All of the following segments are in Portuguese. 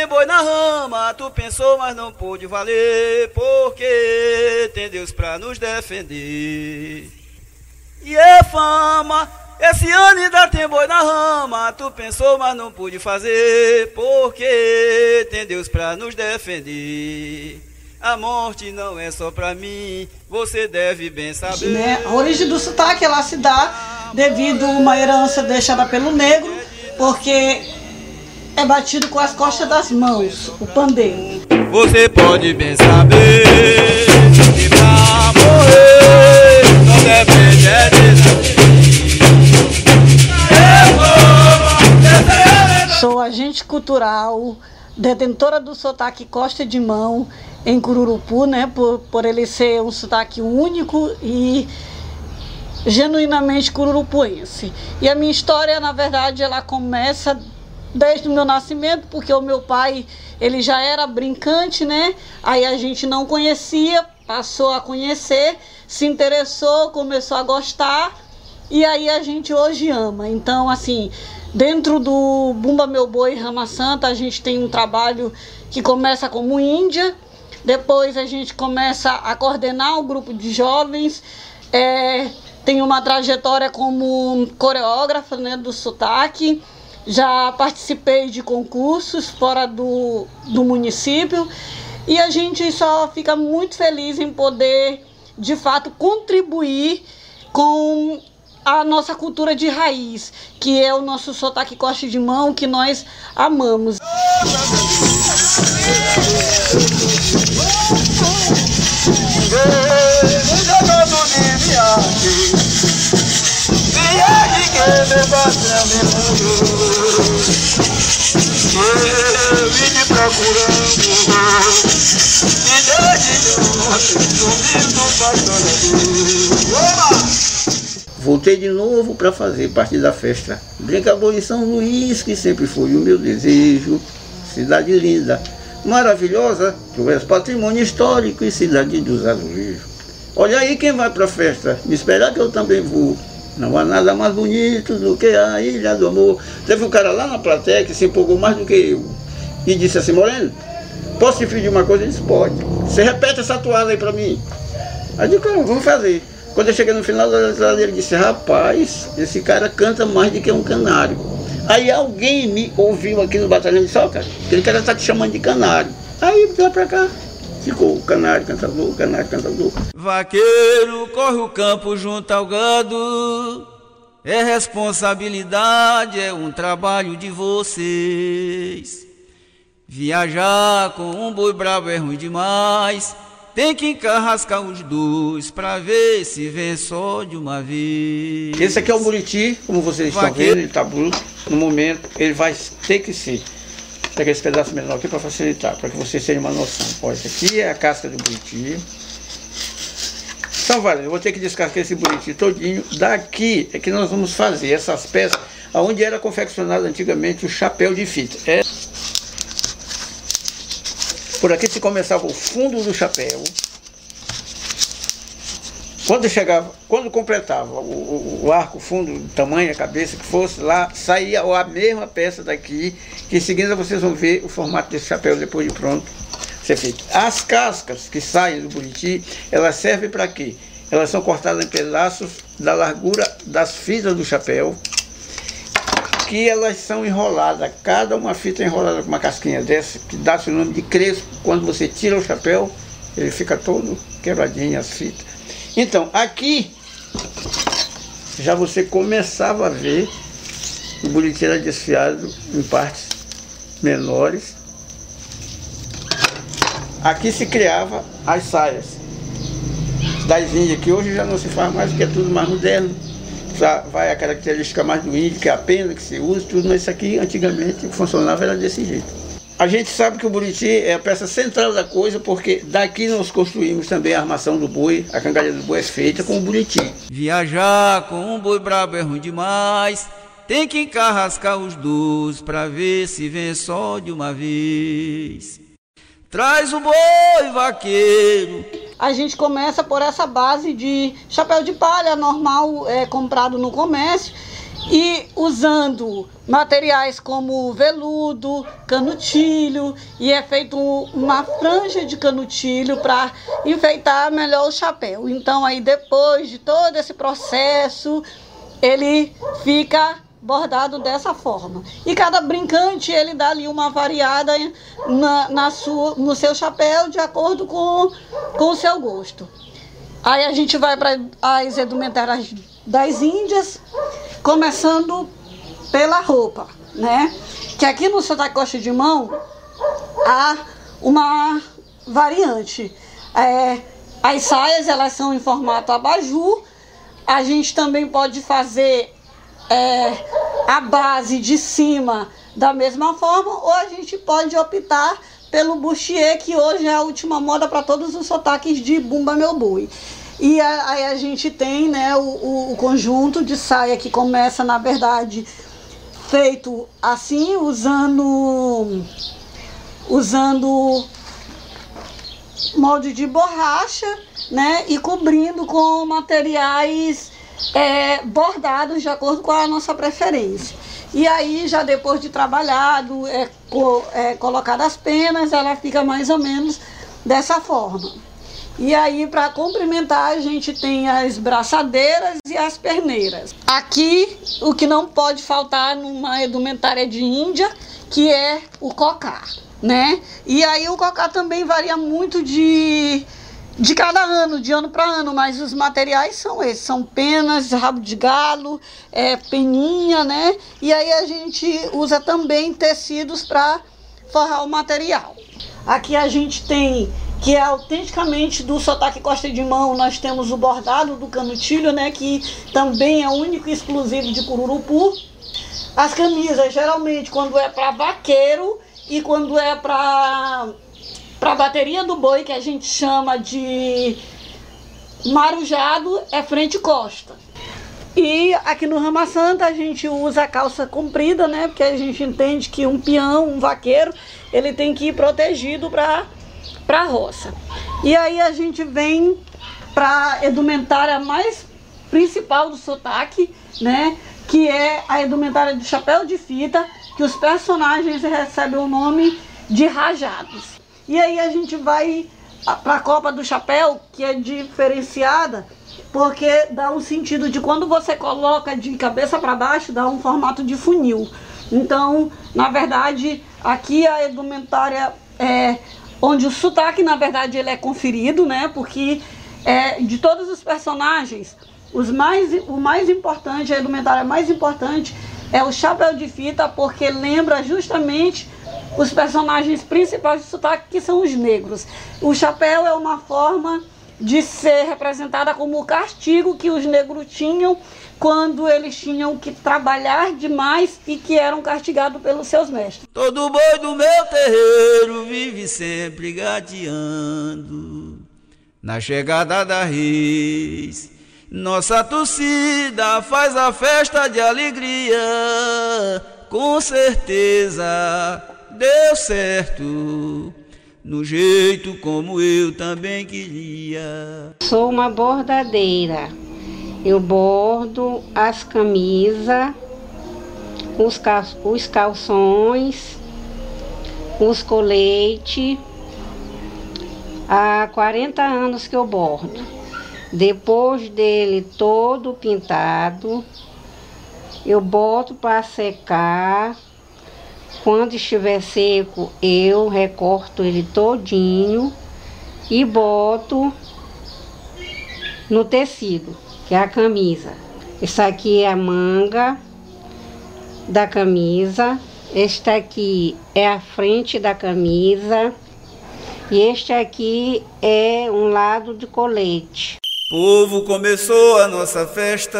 tem boi na rama. Tu pensou, mas não pôde valer, porque tem Deus pra nos defender. E é fama, esse ano ainda tem boi na rama. Tu pensou, mas não pude fazer, porque tem Deus pra nos defender. A morte não é só pra mim, você deve bem saber. Né? A origem do sotaque ela se dá devido a uma herança deixada pelo negro, porque é batido com as costas das mãos, o pandeiro. Você pode bem saber que pra morrer não depende é de Sou agente cultural, detentora do sotaque Costa de Mão em Cururupu, né, por, por ele ser um sotaque único e genuinamente cururupuense. E a minha história, na verdade, ela começa desde o meu nascimento, porque o meu pai, ele já era brincante, né? Aí a gente não conhecia, passou a conhecer, se interessou, começou a gostar e aí a gente hoje ama. Então, assim, dentro do Bumba Meu Boi Rama Santa, a gente tem um trabalho que começa como Índia, depois a gente começa a coordenar um grupo de jovens. É, tem uma trajetória como coreógrafa né, do sotaque. Já participei de concursos fora do, do município. E a gente só fica muito feliz em poder, de fato, contribuir com a nossa cultura de raiz, que é o nosso sotaque coste de mão, que nós amamos. Voltei de novo para fazer parte da festa. Brincador em São Luís, que sempre foi o meu desejo. Cidade linda, maravilhosa, que és patrimônio histórico e cidade dos azulejos. Olha aí quem vai para a festa, me esperar que eu também vou. Não há nada mais bonito do que a Ilha do Amor. Teve um cara lá na plateia que se empolgou mais do que eu. E disse assim, Moreno, posso te pedir uma coisa? Ele disse, pode. Você repete essa toada aí para mim. Aí eu disse, vamos fazer. Quando eu cheguei no final da letra ele disse, rapaz, esse cara canta mais do que um canário. Aí alguém me ouviu aqui no batalhão e disse, ó, oh, cara, aquele cara está te chamando de canário. Aí lá pra cá, ficou o canário cantador, canário cantador. Vaqueiro corre o campo junto ao gado. É responsabilidade, é um trabalho de vocês. Viajar com um boi bravo é ruim demais. Tem que encarrascar os dois pra ver se vem só de uma vez. Esse aqui é o Buriti, como vocês estão vendo, ele está bruto. No momento, ele vai ter que ser. Pegar esse pedaço menor aqui para facilitar, para que vocês tenham uma noção. Olha, aqui é a casca do Buriti. Então, vale, eu vou ter que descascar esse Buriti todinho. Daqui é que nós vamos fazer essas peças, onde era confeccionado antigamente o chapéu de fita. É por aqui se começava o fundo do chapéu. Quando chegava, quando completava o, o, arco, fundo, o tamanho, a cabeça que fosse, lá saía a mesma peça daqui, que em seguida vocês vão ver o formato desse chapéu depois de pronto ser feito. As cascas que saem do buriti, elas servem para quê? Elas são cortadas em pedaços da largura das fitas do chapéu, Aqui elas são enroladas, cada uma fita enrolada com uma casquinha dessa, que dá-se o nome de crespo. Quando você tira o chapéu, ele fica todo quebradinho as fitas. Então, aqui já você começava a ver o buriteiro desfiado em partes menores. Aqui se criava as saias das índias, que hoje já não se faz mais, porque é tudo mais moderno vai a característica mais do índio, que é a pena que se usa, tudo, mas isso aqui antigamente funcionava era desse jeito. A gente sabe que o buriti é a peça central da coisa, porque daqui nós construímos também a armação do boi, a cangalha do boi é feita com o buriti. Viajar com um boi brabo é ruim demais, tem que encarrascar os dois pra ver se vem só de uma vez. Traz o boi, vaqueiro, a gente começa por essa base de chapéu de palha normal, é, comprado no comércio. E usando materiais como veludo, canutilho e é feito uma franja de canutilho para enfeitar melhor o chapéu. Então aí depois de todo esse processo, ele fica bordado dessa forma. E cada brincante ele dá ali uma variada na, na sua, no seu chapéu de acordo com, com o seu gosto. Aí a gente vai para as edumentárias das Índias, começando pela roupa, né? Que aqui no Santa Costa de Mão há uma variante. É, as saias elas são em formato abajur. A gente também pode fazer é, a base de cima da mesma forma, ou a gente pode optar pelo bustier, que hoje é a última moda para todos os sotaques de Bumba Meu Boi. E aí a, gente tem né, o, o, conjunto de saia que começa, na verdade, feito assim, usando, usando molde de borracha, né? E cobrindo com materiais é, bordados de acordo com a nossa preferência. E aí, já depois de trabalhado, é, co, é, colocado as penas, ela fica mais ou menos dessa forma. E aí, para complementar, a gente tem as braçadeiras e as perneiras. Aqui, o que não pode faltar numa edumentária de Índia, que é o cocar, né? E aí, o cocar também varia muito de de cada ano, de ano para ano, mas os materiais são esses, são penas, rabo de galo, é, peninha, né? E aí a gente usa também tecidos para forrar o material. Aqui a gente tem, que é autenticamente do sotaque costa de mão, nós temos o bordado do canutilho, né? Que também é único e exclusivo de Cururupu. As camisas, geralmente, quando é para vaqueiro e quando é para para bateria do boi, que a gente chama de marujado, é frente e costa. E aqui no Rama Santa a gente usa a calça comprida, né? Porque a gente entende que um peão, um vaqueiro, ele tem que ir protegido para a roça. E aí a gente vem para a edumentária mais principal do sotaque, né? Que é a edumentária do chapéu de fita, que os personagens recebem o nome de rajados. E aí a gente vai para a Copa do Chapéu, que é diferenciada, porque dá um sentido de quando você coloca de cabeça para baixo, dá um formato de funil. Então, na verdade, aqui a edumentária é onde o sotaque, na verdade, ele é conferido, né? Porque é, de todos os personagens, os mais, o mais importante, a edumentária mais importante é o chapéu de fita, porque lembra justamente os personagens principais de sotaque, que são os negros. O chapéu é uma forma de ser representada como o castigo que os negros tinham quando eles tinham que trabalhar demais e que eram castigados pelos seus mestres. Todo boi do meu terreiro vive sempre gateando na chegada da reis. Nossa torcida faz a festa de alegria, com certeza deu certo, no jeito como eu também queria. Sou uma bordadeira. Eu bordo as camisas, os, cal os calções, os coletes. Há 40 anos que eu bordo. Depois dele todo pintado, eu boto para secar quando estiver seco, eu recorto ele todinho e boto no tecido, que é a camisa. Essa aqui é a manga da camisa. Este aqui é a frente da camisa. E este aqui é um lado de colete. Povo começou a nossa festa.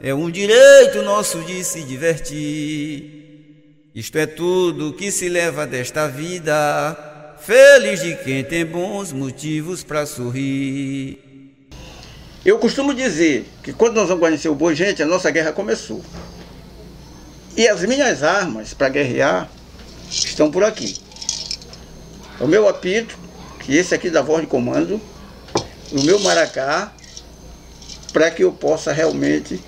É um direito nosso de se divertir. Isto é tudo que se leva desta vida, feliz de quem tem bons motivos para sorrir. Eu costumo dizer que quando nós vamos conhecer o boi, gente, a nossa guerra começou. E as minhas armas para guerrear estão por aqui. O meu apito, que esse aqui da voz de comando, o meu maracá, para que eu possa realmente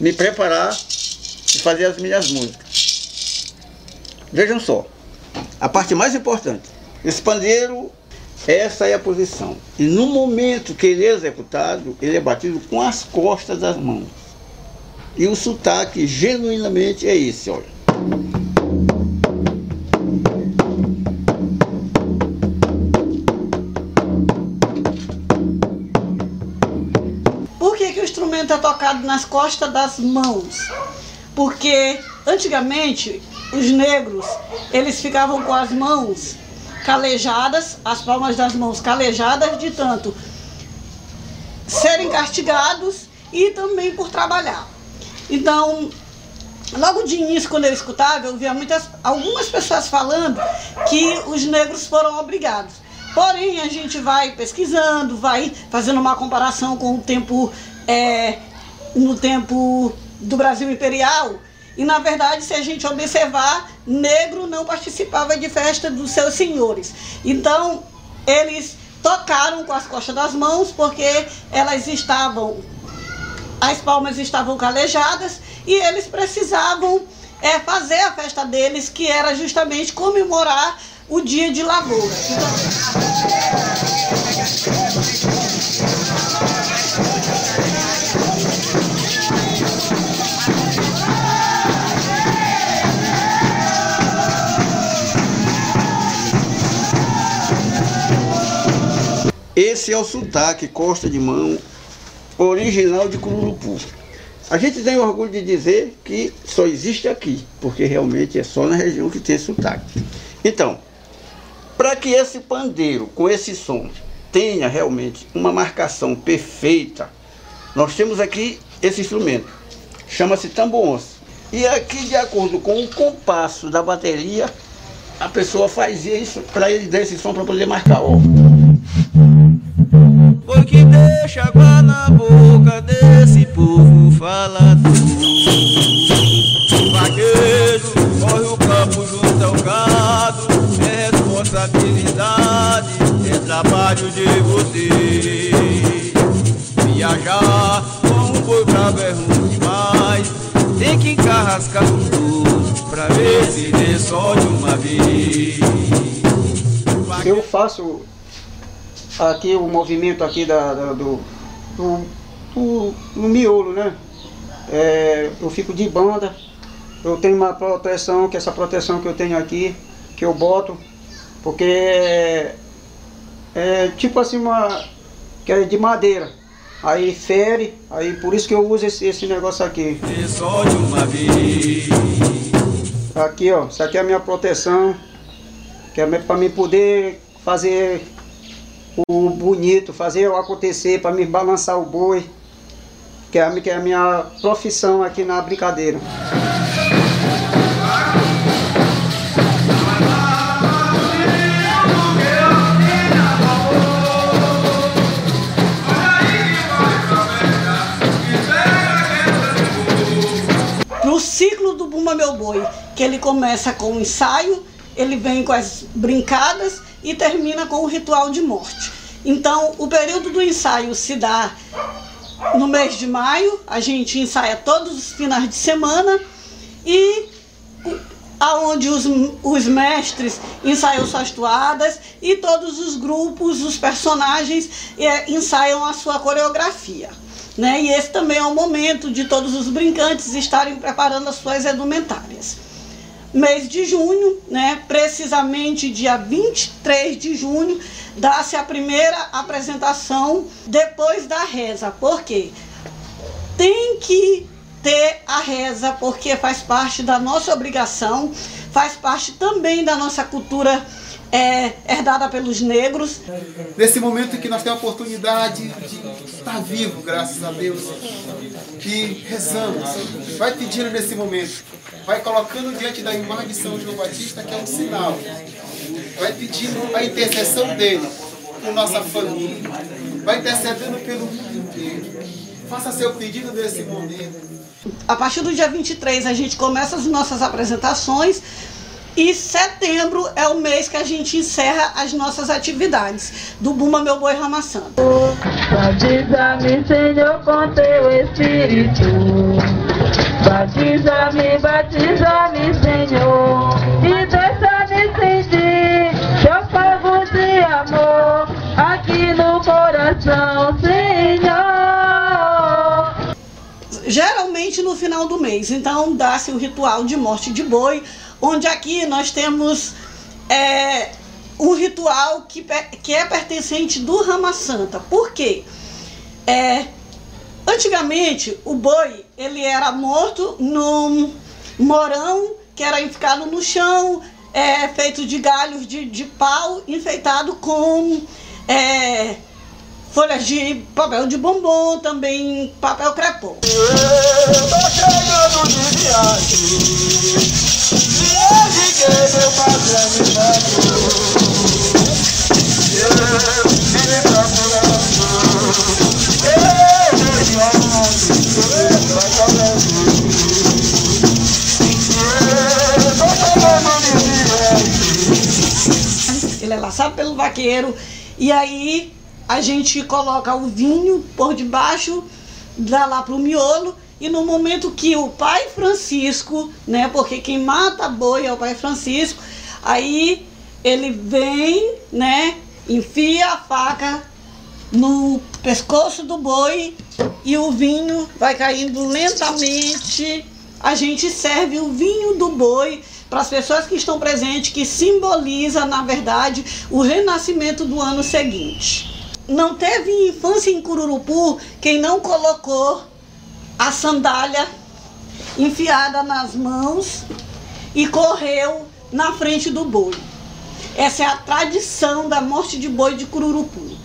me preparar e fazer as minhas músicas. Vejam só, a parte mais importante. Esse pandeiro, essa é a posição. E no momento que ele é executado, ele é batido com as costas das mãos. E o sotaque genuinamente é esse, olha. Por que, que o instrumento é tocado nas costas das mãos? Porque antigamente os negros eles ficavam com as mãos calejadas, as palmas das mãos calejadas de tanto serem castigados e também por trabalhar. Então, logo de início, quando eu escutava, eu via muitas, algumas pessoas falando que os negros foram obrigados. Porém, a gente vai pesquisando, vai fazendo uma comparação com o tempo, é, no tempo do Brasil Imperial, e na verdade, se a gente observar, negro não participava de festa dos seus senhores. Então, eles tocaram com as costas das mãos porque elas estavam as palmas estavam calejadas e eles precisavam é, fazer a festa deles, que era justamente comemorar o dia de lavoura. Esse é o sotaque Costa de Mão original de Cururupu. A gente tem orgulho de dizer que só existe aqui, porque realmente é só na região que tem sotaque. Então, para que esse pandeiro com esse som tenha realmente uma marcação perfeita, nós temos aqui esse instrumento, chama-se tambor E aqui, de acordo com o compasso da bateria, a pessoa faz isso para ele dar esse som para poder marcar. Ó. Porque deixa água na boca desse povo falador. Vaqueiro, corre o campo junto ao gado. É responsabilidade, é trabalho de você Viajar com um boi bravo é ruim demais. Tem que encarrascar tudo pra ver se dê só de uma vez. Eu faço aqui o movimento aqui da, da do, do, do, do, miolo, né? É, eu fico de banda, eu tenho uma proteção, que é essa proteção que eu tenho aqui, que eu boto, porque é, é tipo assim uma. que é de madeira. Aí fere, aí por isso que eu uso esse, esse negócio aqui. Aqui ó, isso aqui é a minha proteção, que é para mim poder fazer o bonito, fazer o acontecer para me balançar o boi, que é, a, que é a minha profissão aqui na brincadeira. No ciclo do Bumba Meu Boi, que ele começa com o ensaio, ele vem com as brincadas e termina com o ritual de morte. Então, o período do ensaio se dá no mês de maio, a gente ensaia todos os finais de semana e aonde os, os mestres ensaiam suas toadas e todos os grupos, os personagens é, ensaiam a sua coreografia. Né? E esse também é o momento de todos os brincantes estarem preparando as suas edumentárias mês de junho, né, precisamente dia 23 de junho, dá-se a primeira apresentação depois da reza. Por quê? Tem que ter a reza, porque faz parte da nossa obrigação, faz parte também da nossa cultura é, herdada pelos negros. Nesse momento em que nós temos a oportunidade de estar vivo, graças a Deus, que rezamos, vai pedindo nesse momento, vai colocando diante da imagem de São João Batista, que é um sinal, vai pedindo a intercessão dele por nossa família, vai intercedendo pelo mundo inteiro. Faça seu pedido nesse momento. A partir do dia 23 a gente começa as nossas apresentações e setembro é o mês que a gente encerra as nossas atividades do Buma Meu Boi Ramaçando. Batiza-me, Senhor, com teu Espírito. Batiza-me, batiza-me, Senhor, e deixa-me sentir teu fogo de amor aqui no coração, Senhor. Geralmente no final do mês, então dá-se o ritual de morte de boi, onde aqui nós temos é, um ritual que, que é pertencente do Rama Santa. Por quê? É, antigamente o boi ele era morto num morão que era ficado no chão, é, feito de galhos de, de pau, enfeitado com é, folhas de papel de bombom, também papel crepom. Me ele é laçado pelo vaqueiro. E aí a gente coloca o vinho por debaixo, dá lá pro miolo. E no momento que o pai Francisco, né, porque quem mata boi é o pai Francisco, aí ele vem, né, enfia a faca no pescoço do boi e o vinho vai caindo lentamente. A gente serve o vinho do boi para as pessoas que estão presentes, que simboliza, na verdade, o renascimento do ano seguinte. Não teve infância em Cururupu quem não colocou a sandália enfiada nas mãos e correu na frente do boi. Essa é a tradição da morte de boi de Cururupu.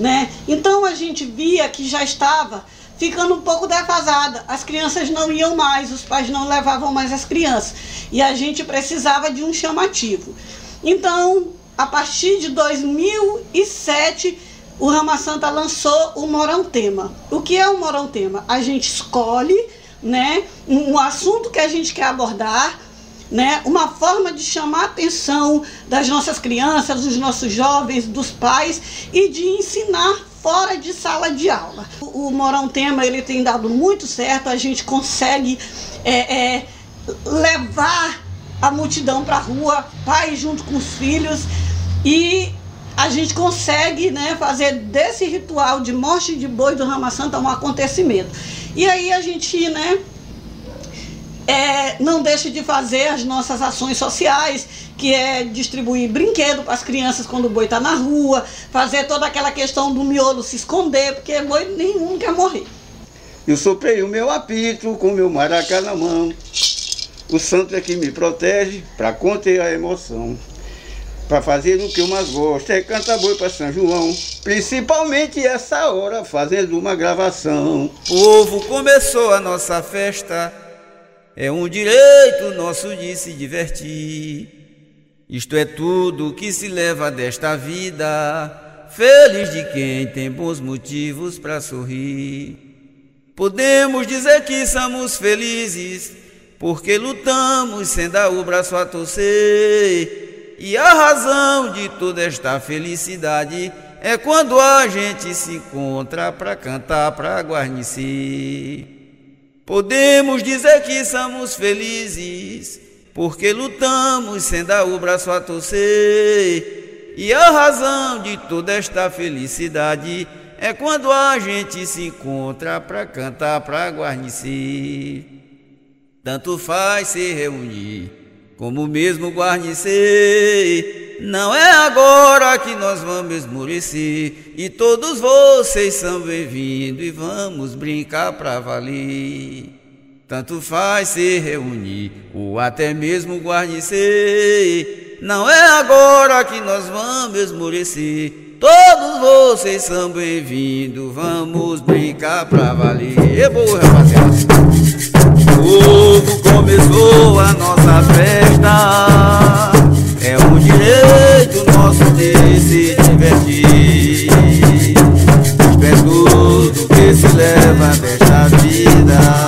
Né? Então a gente via que já estava ficando um pouco defasada. As crianças não iam mais, os pais não levavam mais as crianças. E a gente precisava de um chamativo. Então, a partir de 2007, o Rama Santa lançou o Morão Tema. O que é o Morão Tema? A gente escolhe né, um assunto que a gente quer abordar, né, uma forma de chamar a atenção das nossas crianças, dos nossos jovens, dos pais e de ensinar fora de sala de aula. O, Morão Tema ele tem dado muito certo, a gente consegue é, é, levar a multidão para a rua, pai junto com os filhos, e a gente consegue né, fazer desse ritual de morte de boi do Rama Santa um acontecimento. E aí a gente né, é, não deixa de fazer as nossas ações sociais, que é distribuir brinquedo para as crianças quando o boi está na rua, fazer toda aquela questão do miolo se esconder, porque boi nenhum quer morrer. Eu soprei o meu apito com o meu maracá na mão. O santo é que me protege para conter a emoção. Para fazer o que eu mais gosto é cantar boi para São João. Principalmente essa hora fazendo uma gravação. Povo, começou a nossa festa. É um direito nosso de se divertir. Isto é tudo que se leva desta vida, feliz de quem tem bons motivos para sorrir. Podemos dizer que somos felizes, porque lutamos sem dar o braço a torcer. E a razão de toda esta felicidade é quando a gente se encontra para cantar, para guarnecer. Podemos dizer que somos felizes porque lutamos sem dar o braço a torcer. E a razão de toda esta felicidade é quando a gente se encontra para cantar, para guarnecer. Tanto faz se reunir, como mesmo guarnecer. Não é agora que nós vamos esmorecer, e todos vocês são bem-vindos e vamos brincar para valer. Tanto faz se reunir ou até mesmo guarnecer. Não é agora que nós vamos esmorecer. Todos vocês são bem-vindos, vamos brincar pra valer. É boa, rapaziada. Tudo começou a nossa festa. É um direito nosso de se divertir. É tudo que se leva desta vida.